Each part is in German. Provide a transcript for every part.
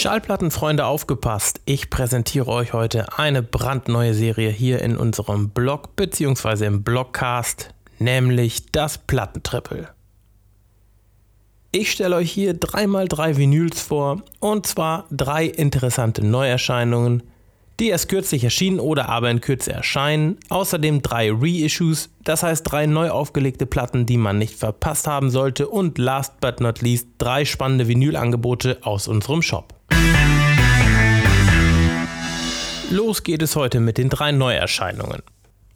Schallplattenfreunde aufgepasst. Ich präsentiere euch heute eine brandneue Serie hier in unserem Blog bzw. im Blogcast, nämlich das Plattentrippel. Ich stelle euch hier 3x3 Vinyls vor und zwar drei interessante Neuerscheinungen, die erst kürzlich erschienen oder aber in Kürze erscheinen. Außerdem drei Reissues, das heißt drei neu aufgelegte Platten, die man nicht verpasst haben sollte. Und last but not least drei spannende Vinylangebote aus unserem Shop. Los geht es heute mit den drei Neuerscheinungen.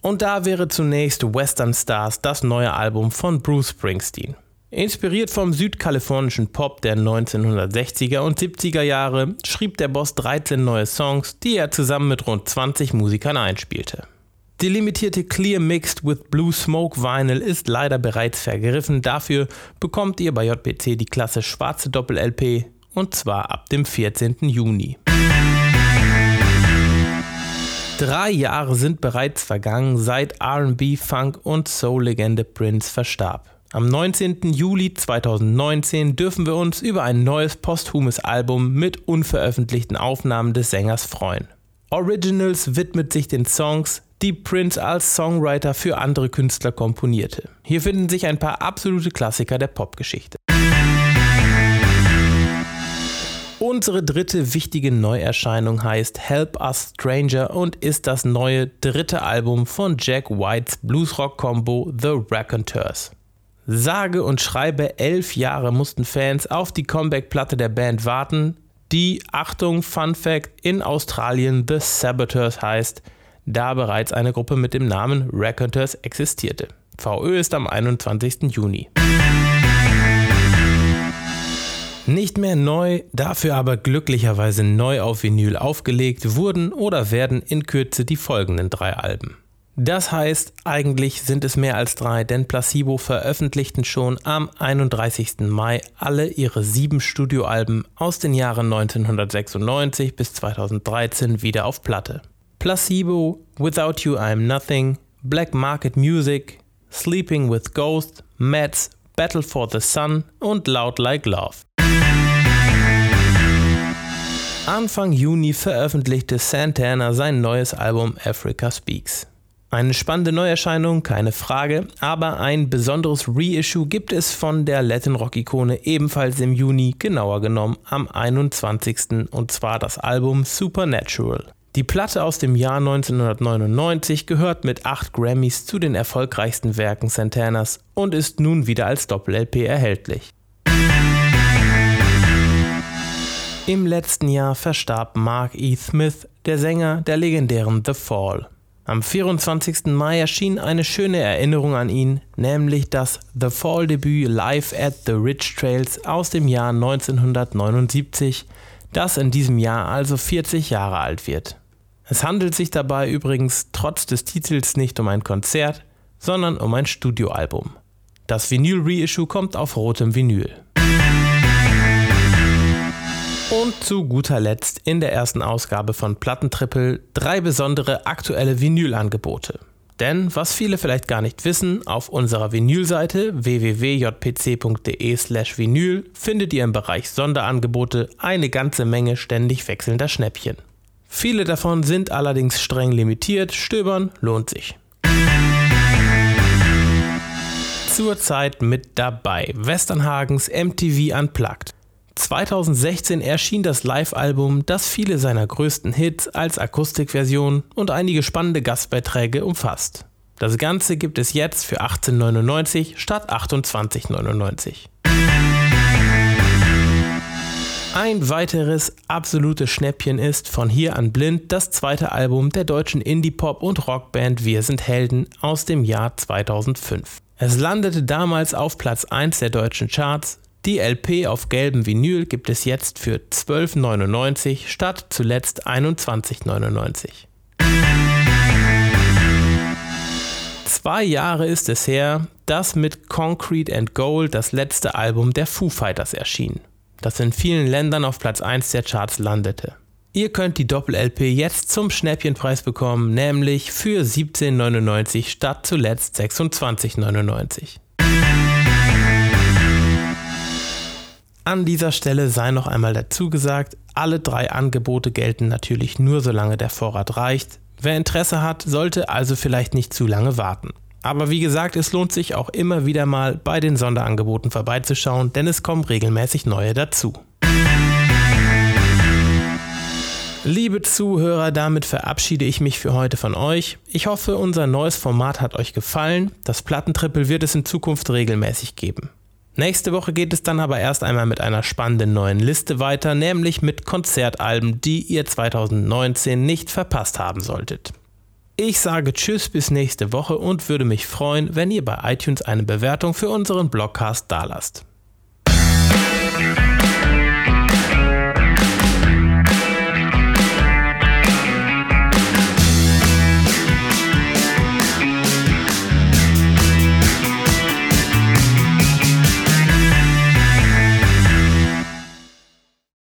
Und da wäre zunächst Western Stars, das neue Album von Bruce Springsteen. Inspiriert vom südkalifornischen Pop der 1960er und 70er Jahre schrieb der Boss 13 neue Songs, die er zusammen mit rund 20 Musikern einspielte. Die limitierte Clear Mixed with Blue Smoke Vinyl ist leider bereits vergriffen, dafür bekommt ihr bei JPC die klasse schwarze Doppel-LP und zwar ab dem 14. Juni. Drei Jahre sind bereits vergangen, seit RB, Funk und Soul-Legende Prince verstarb. Am 19. Juli 2019 dürfen wir uns über ein neues posthumes Album mit unveröffentlichten Aufnahmen des Sängers freuen. Originals widmet sich den Songs, die Prince als Songwriter für andere Künstler komponierte. Hier finden sich ein paar absolute Klassiker der Popgeschichte. Unsere dritte wichtige Neuerscheinung heißt Help Us Stranger und ist das neue dritte Album von Jack Whites Bluesrock-Combo The Raconteurs. Sage und schreibe elf Jahre mussten Fans auf die Comeback-Platte der Band warten, die, Achtung, Fun Fact, in Australien The Saboteurs heißt, da bereits eine Gruppe mit dem Namen Raconteurs existierte. VÖ ist am 21. Juni. Nicht mehr neu, dafür aber glücklicherweise neu auf Vinyl aufgelegt wurden oder werden in Kürze die folgenden drei Alben. Das heißt, eigentlich sind es mehr als drei, denn Placebo veröffentlichten schon am 31. Mai alle ihre sieben Studioalben aus den Jahren 1996 bis 2013 wieder auf Platte. Placebo, Without You I'm Nothing, Black Market Music, Sleeping with Ghosts, Mats, Battle for the Sun und Loud Like Love. Anfang Juni veröffentlichte Santana sein neues Album Africa Speaks. Eine spannende Neuerscheinung, keine Frage, aber ein besonderes Reissue gibt es von der Latin Rock Ikone ebenfalls im Juni, genauer genommen am 21. und zwar das Album Supernatural. Die Platte aus dem Jahr 1999 gehört mit 8 Grammys zu den erfolgreichsten Werken Santanas und ist nun wieder als Doppel-LP erhältlich. Im letzten Jahr verstarb Mark E. Smith, der Sänger der legendären The Fall. Am 24. Mai erschien eine schöne Erinnerung an ihn, nämlich das The Fall Debüt Live at the Ridge Trails aus dem Jahr 1979, das in diesem Jahr also 40 Jahre alt wird. Es handelt sich dabei übrigens trotz des Titels nicht um ein Konzert, sondern um ein Studioalbum. Das Vinyl Reissue kommt auf rotem Vinyl. Und zu guter Letzt in der ersten Ausgabe von Plattentrippel drei besondere aktuelle Vinylangebote. Denn was viele vielleicht gar nicht wissen, auf unserer Vinylseite www.jpc.de/slash vinyl findet ihr im Bereich Sonderangebote eine ganze Menge ständig wechselnder Schnäppchen. Viele davon sind allerdings streng limitiert, stöbern lohnt sich. Zurzeit mit dabei Westernhagens MTV Unplugged. 2016 erschien das Live-Album, das viele seiner größten Hits als Akustikversion und einige spannende Gastbeiträge umfasst. Das Ganze gibt es jetzt für 18,99 statt 28,99. Ein weiteres absolutes Schnäppchen ist von hier an blind das zweite Album der deutschen Indie-Pop- und Rockband Wir sind Helden aus dem Jahr 2005. Es landete damals auf Platz 1 der deutschen Charts, die LP auf gelbem Vinyl gibt es jetzt für 12,99 statt zuletzt 21,99. Zwei Jahre ist es her, dass mit Concrete and Gold das letzte Album der Foo Fighters erschien, das in vielen Ländern auf Platz 1 der Charts landete. Ihr könnt die Doppel-LP jetzt zum Schnäppchenpreis bekommen, nämlich für 17,99 statt zuletzt 26,99. An dieser Stelle sei noch einmal dazu gesagt, alle drei Angebote gelten natürlich nur solange der Vorrat reicht. Wer Interesse hat, sollte also vielleicht nicht zu lange warten. Aber wie gesagt, es lohnt sich auch immer wieder mal bei den Sonderangeboten vorbeizuschauen, denn es kommen regelmäßig neue dazu. Liebe Zuhörer, damit verabschiede ich mich für heute von euch. Ich hoffe, unser neues Format hat euch gefallen. Das Plattentrippel wird es in Zukunft regelmäßig geben. Nächste Woche geht es dann aber erst einmal mit einer spannenden neuen Liste weiter, nämlich mit Konzertalben, die ihr 2019 nicht verpasst haben solltet. Ich sage Tschüss bis nächste Woche und würde mich freuen, wenn ihr bei iTunes eine Bewertung für unseren Blogcast dalasst.